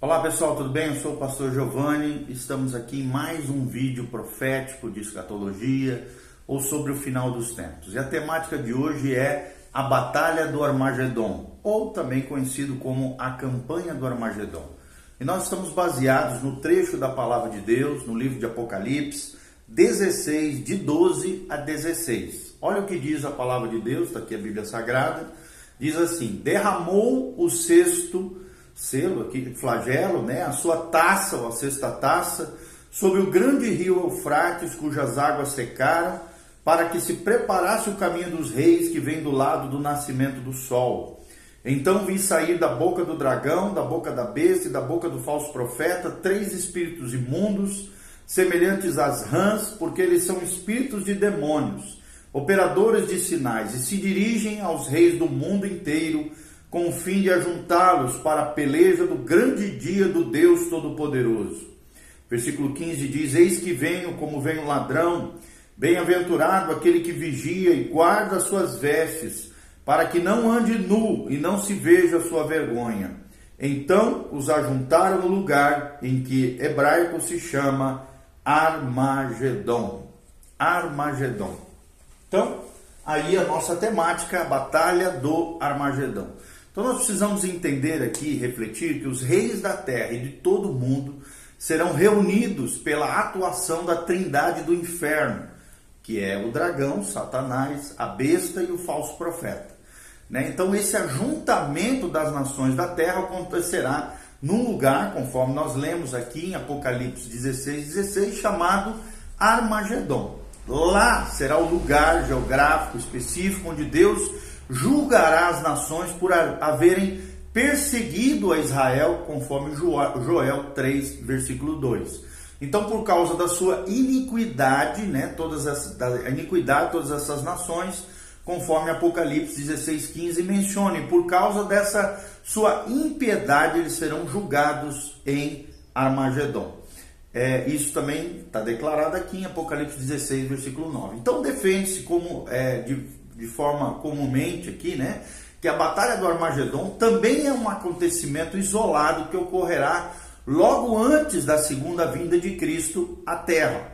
Olá pessoal, tudo bem? Eu sou o pastor Giovanni. Estamos aqui em mais um vídeo profético de escatologia ou sobre o final dos tempos. E a temática de hoje é a Batalha do Armagedon, ou também conhecido como a Campanha do Armagedon. E nós estamos baseados no trecho da palavra de Deus, no livro de Apocalipse 16, de 12 a 16. Olha o que diz a palavra de Deus, está aqui a Bíblia Sagrada. Diz assim: Derramou o sexto selo aqui, flagelo, né, a sua taça, ou a sexta taça, sobre o grande rio Eufrates, cujas águas secaram, para que se preparasse o caminho dos reis que vem do lado do nascimento do sol. Então vi sair da boca do dragão, da boca da besta e da boca do falso profeta três espíritos imundos, semelhantes às rãs, porque eles são espíritos de demônios, operadores de sinais, e se dirigem aos reis do mundo inteiro com o fim de ajuntá-los para a peleja do grande dia do Deus Todo-Poderoso. Versículo 15 diz: Eis que venho como vem o ladrão, bem-aventurado aquele que vigia e guarda as suas vestes, para que não ande nu e não se veja sua vergonha. Então os ajuntaram no lugar em que hebraico se chama Armagedon. Armagedon. Então, aí a nossa temática, a batalha do Armagedon. Então nós precisamos entender aqui, refletir que os reis da terra e de todo o mundo serão reunidos pela atuação da trindade do inferno, que é o dragão, Satanás, a besta e o falso profeta. Né? Então esse ajuntamento das nações da terra acontecerá num lugar, conforme nós lemos aqui em Apocalipse 16, 16, chamado Armagedon. Lá será o lugar geográfico específico onde Deus julgará as nações por haverem perseguido a Israel, conforme Joel 3, versículo 2. Então, por causa da sua iniquidade, né, todas as, da iniquidade de todas essas nações, conforme Apocalipse 16, 15 menciona, por causa dessa sua impiedade, eles serão julgados em Armagedon. É, isso também está declarado aqui em Apocalipse 16, versículo 9. Então, defende-se como é, de de forma comumente aqui, né? Que a Batalha do Armagedon também é um acontecimento isolado que ocorrerá logo antes da segunda vinda de Cristo à Terra.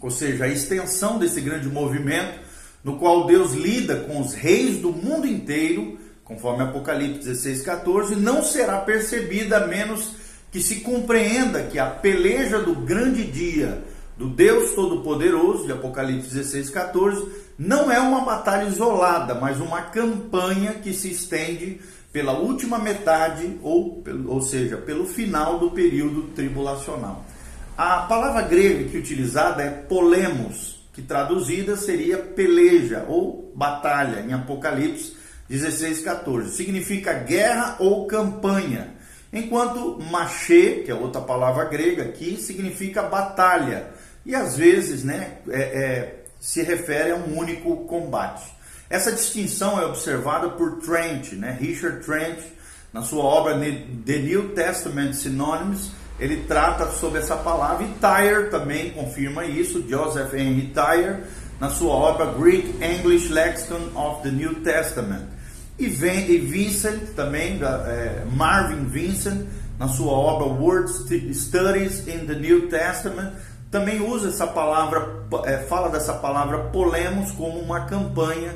Ou seja, a extensão desse grande movimento no qual Deus lida com os reis do mundo inteiro, conforme Apocalipse 16, 14, não será percebida a menos que se compreenda que a peleja do grande dia do Deus Todo-Poderoso, de Apocalipse 16, 14, não é uma batalha isolada, mas uma campanha que se estende pela última metade, ou, ou seja, pelo final do período tribulacional. A palavra grega que utilizada é polemos, que traduzida seria peleja ou batalha em Apocalipse 16, 14. Significa guerra ou campanha. Enquanto machê, que é outra palavra grega aqui, significa batalha. E às vezes né, é, é, se refere a um único combate. Essa distinção é observada por Trent, né, Richard Trent, na sua obra The New Testament Synonyms, ele trata sobre essa palavra, e Tyre também confirma isso, Joseph Henry Tyre, na sua obra Greek English Lexicon of the New Testament. E, e Vincent também, é, Marvin Vincent, na sua obra Word Studies in the New Testament, também usa essa palavra, é, fala dessa palavra polemos como uma campanha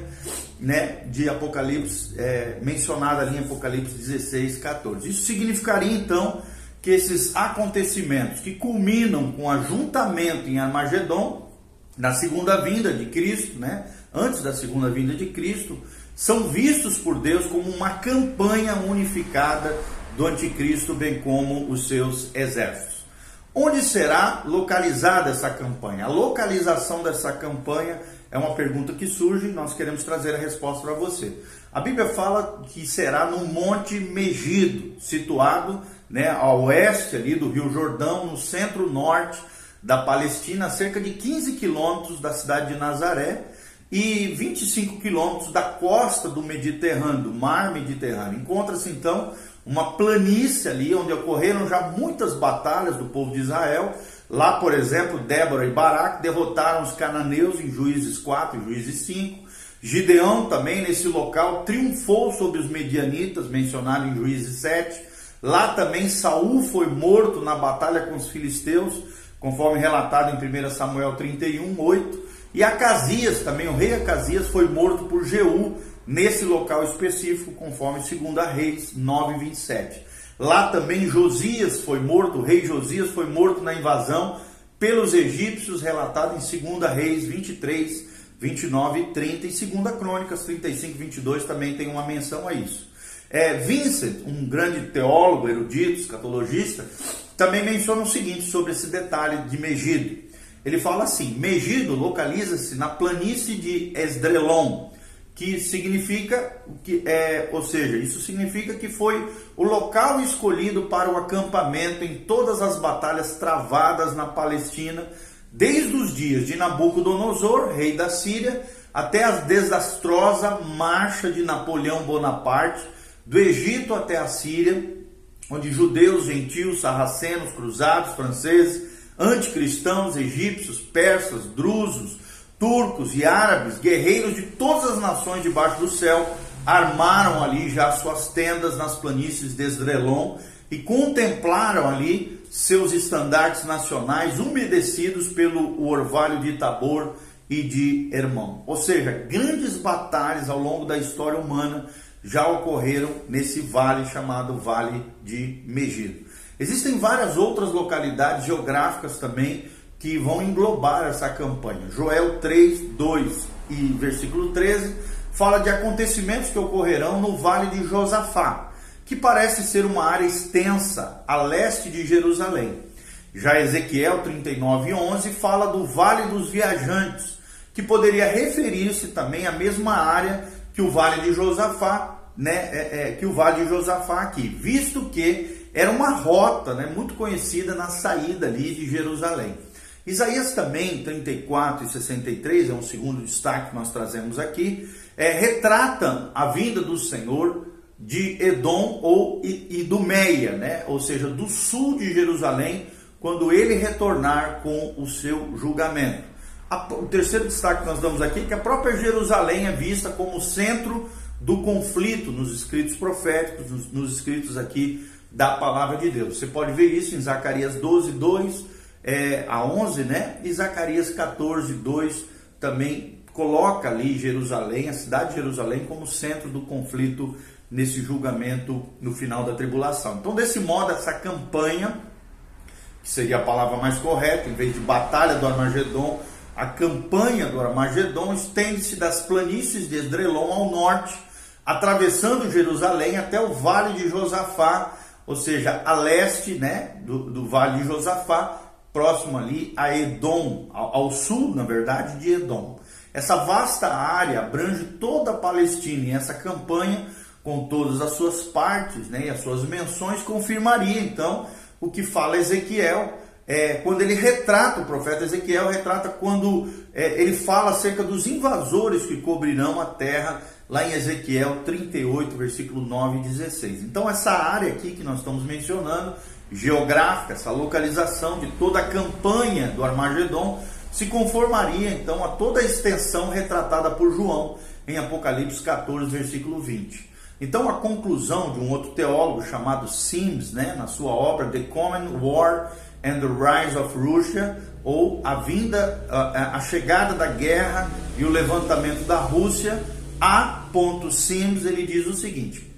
né, de Apocalipse, é, mencionada ali em Apocalipse 16, 14. Isso significaria então que esses acontecimentos que culminam com o ajuntamento em Armagedon, na segunda vinda de Cristo, né, antes da segunda vinda de Cristo, são vistos por Deus como uma campanha unificada do anticristo, bem como os seus exércitos. Onde será localizada essa campanha? A localização dessa campanha é uma pergunta que surge e nós queremos trazer a resposta para você. A Bíblia fala que será no Monte Megido, situado né, a oeste ali do Rio Jordão, no centro-norte da Palestina, a cerca de 15 quilômetros da cidade de Nazaré, e 25 quilômetros da costa do Mediterrâneo, do mar Mediterrâneo. Encontra-se então uma planície ali onde ocorreram já muitas batalhas do povo de Israel. Lá, por exemplo, Débora e Baraque derrotaram os cananeus em Juízes 4 e Juízes 5. Gideão também nesse local triunfou sobre os medianitas, mencionado em Juízes 7. Lá também Saul foi morto na batalha com os filisteus, conforme relatado em 1 Samuel 31, 8. E Acasias, também o rei Acasias, foi morto por Jeú nesse local específico, conforme 2 Reis 9, 27. Lá também Josias foi morto, o rei Josias foi morto na invasão pelos egípcios, relatado em 2 Reis 23, 29 e 30, e 2 Crônicas 35, 22 também tem uma menção a isso. É, Vincent, um grande teólogo, erudito, escatologista, também menciona o seguinte sobre esse detalhe de Megido. Ele fala assim: Megido localiza-se na planície de Esdrelon, que significa que é, ou seja, isso significa que foi o local escolhido para o acampamento em todas as batalhas travadas na Palestina, desde os dias de Nabucodonosor, rei da Síria, até a desastrosa marcha de Napoleão Bonaparte do Egito até a Síria, onde judeus, gentios, sarracenos, cruzados, franceses, anticristãos, egípcios, persas, drusos, turcos e árabes, guerreiros de todas as nações debaixo do céu, armaram ali já suas tendas nas planícies de Esdrelon e contemplaram ali seus estandartes nacionais umedecidos pelo orvalho de Tabor e de Hermão. Ou seja, grandes batalhas ao longo da história humana já ocorreram nesse vale chamado Vale de Megido. Existem várias outras localidades geográficas também que vão englobar essa campanha. Joel 3, 2 e versículo 13 fala de acontecimentos que ocorrerão no Vale de Josafá, que parece ser uma área extensa a leste de Jerusalém. Já Ezequiel 39, 11 fala do Vale dos Viajantes, que poderia referir-se também à mesma área que o Vale de Josafá, né, é, é, que o Vale de Josafá aqui, visto que era uma rota né, muito conhecida na saída ali de Jerusalém. Isaías também, 34 e 63, é um segundo destaque que nós trazemos aqui, é, retratam a vinda do Senhor de Edom ou e, e do Meia, né? ou seja, do sul de Jerusalém, quando ele retornar com o seu julgamento. O terceiro destaque que nós damos aqui é que a própria Jerusalém é vista como centro do conflito nos escritos proféticos, nos escritos aqui da palavra de Deus. Você pode ver isso em Zacarias 12, 2, é, a 11, né? E Zacarias 14, 2 também coloca ali Jerusalém, a cidade de Jerusalém, como centro do conflito nesse julgamento no final da tribulação. Então, desse modo, essa campanha, que seria a palavra mais correta, em vez de batalha do Armagedon, a campanha do Armagedon estende-se das planícies de Esdrelon ao norte, atravessando Jerusalém até o vale de Josafá, ou seja, a leste né, do, do vale de Josafá, próximo ali a Edom, ao, sul, na verdade, de Edom. Essa vasta área abrange toda a Palestina e essa campanha, com todas as suas partes né, e as suas menções, confirmaria então o que fala Ezequiel. É, quando ele retrata, o profeta Ezequiel retrata quando é, ele fala acerca dos invasores que cobrirão a terra, lá em Ezequiel 38, versículo 9 e 16. Então, essa área aqui que nós estamos mencionando geográfica, essa localização de toda a campanha do Armagedon, se conformaria então a toda a extensão retratada por João em Apocalipse 14, versículo 20. Então, a conclusão de um outro teólogo chamado Sims, né, na sua obra The Common War and the Rise of Russia, ou a vinda, a, a chegada da guerra e o levantamento da Rússia, a. Sims, ele diz o seguinte: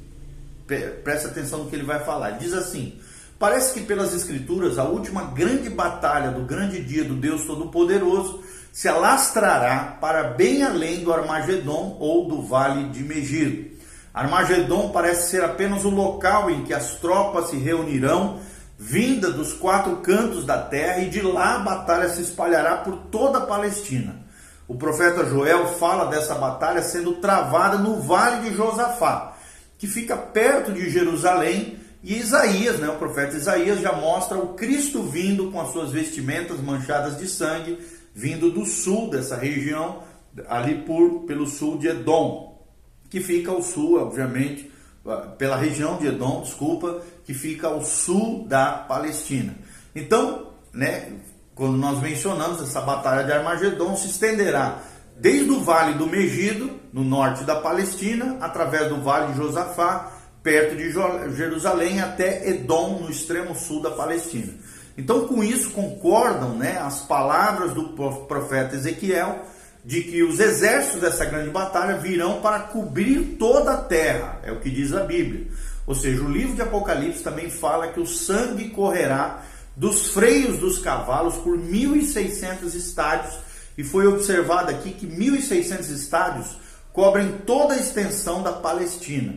presta atenção no que ele vai falar. Ele diz assim: Parece que pelas escrituras a última grande batalha do grande dia do Deus Todo-Poderoso se alastrará para bem além do Armagedon ou do Vale de Megido. Armagedon parece ser apenas o local em que as tropas se reunirão, vinda dos quatro cantos da terra, e de lá a batalha se espalhará por toda a Palestina. O profeta Joel fala dessa batalha sendo travada no Vale de Josafá, que fica perto de Jerusalém e Isaías, né, o profeta Isaías, já mostra o Cristo vindo com as suas vestimentas manchadas de sangue, vindo do sul dessa região, ali por, pelo sul de Edom, que fica ao sul, obviamente, ah, pela região de Edom, desculpa, que fica ao sul da Palestina. Então, né, quando nós mencionamos essa batalha de Armagedon, se estenderá desde o vale do Megido, no norte da Palestina, através do vale de Josafá, perto de Jerusalém até Edom, no extremo sul da Palestina. Então, com isso, concordam né, as palavras do profeta Ezequiel de que os exércitos dessa grande batalha virão para cobrir toda a terra, é o que diz a Bíblia. Ou seja, o livro de Apocalipse também fala que o sangue correrá dos freios dos cavalos por 1.600 estádios, e foi observado aqui que 1.600 estádios cobrem toda a extensão da Palestina.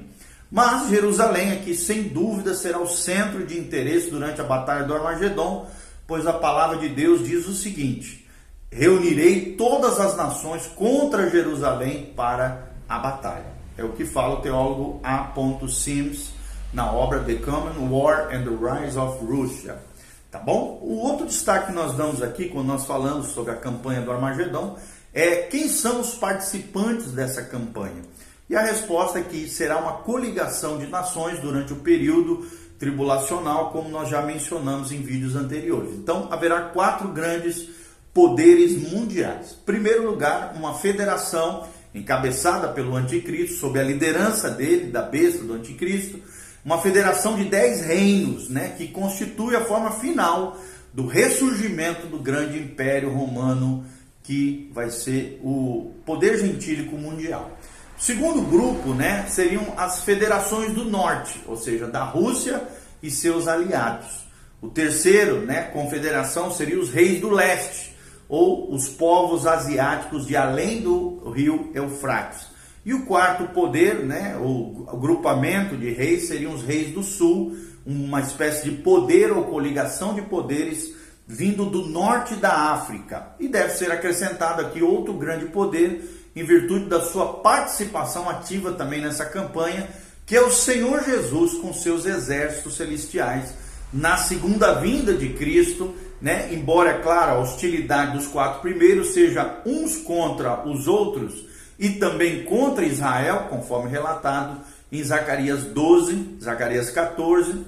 Mas Jerusalém aqui, sem dúvida, será o centro de interesse durante a batalha do Armagedon, pois a palavra de Deus diz o seguinte: Reunirei todas as nações contra Jerusalém para a batalha. É o que fala o teólogo A. Sims na obra The Common War and the Rise of Russia. Tá bom? O outro destaque que nós damos aqui, quando nós falamos sobre a campanha do Armagedon, é quem são os participantes dessa campanha. E a resposta é que será uma coligação de nações durante o período tribulacional, como nós já mencionamos em vídeos anteriores. Então, haverá quatro grandes poderes mundiais. Em primeiro lugar, uma federação encabeçada pelo anticristo, sob a liderança dele, da besta do anticristo, uma federação de dez reinos, né, que constitui a forma final do ressurgimento do grande império romano, que vai ser o poder gentílico mundial. Segundo grupo, né, seriam as federações do norte, ou seja, da Rússia e seus aliados. O terceiro, né, confederação, seria os reis do leste, ou os povos asiáticos de além do rio Eufrates. E o quarto poder, né, o agrupamento de reis, seriam os reis do sul, uma espécie de poder ou coligação de poderes vindo do norte da África. E deve ser acrescentado aqui outro grande poder em virtude da sua participação ativa também nessa campanha, que é o Senhor Jesus com seus exércitos celestiais na segunda vinda de Cristo, né? Embora, é claro, a hostilidade dos quatro primeiros seja uns contra os outros e também contra Israel, conforme relatado em Zacarias 12, Zacarias 14,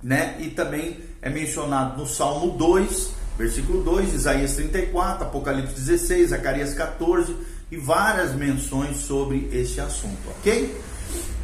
né? E também é mencionado no Salmo 2, versículo 2, Isaías 34, Apocalipse 16, Zacarias 14 e várias menções sobre este assunto, ok?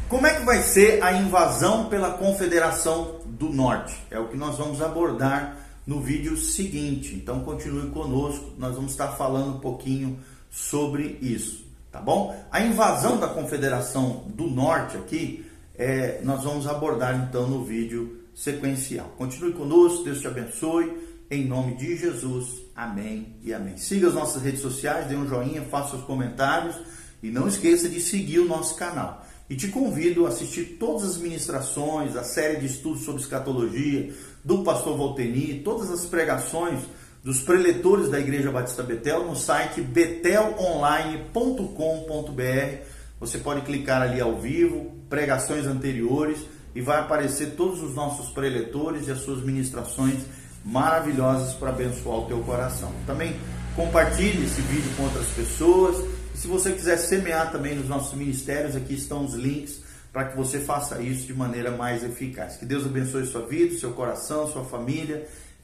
Como é que vai ser a invasão pela Confederação do Norte? É o que nós vamos abordar no vídeo seguinte. Então continue conosco, nós vamos estar falando um pouquinho sobre isso, tá bom? A invasão da Confederação do Norte aqui, é, nós vamos abordar então no vídeo sequencial. Continue conosco, Deus te abençoe. Em nome de Jesus, amém e amém. Siga as nossas redes sociais, dê um joinha, faça os comentários e não esqueça de seguir o nosso canal. E te convido a assistir todas as ministrações, a série de estudos sobre escatologia do pastor Volteni, todas as pregações dos preletores da Igreja Batista Betel no site betelonline.com.br. Você pode clicar ali ao vivo, pregações anteriores e vai aparecer todos os nossos preletores e as suas ministrações maravilhosas para abençoar o teu coração. Também compartilhe esse vídeo com outras pessoas. E se você quiser semear também nos nossos ministérios, aqui estão os links para que você faça isso de maneira mais eficaz. Que Deus abençoe sua vida, seu coração, sua família,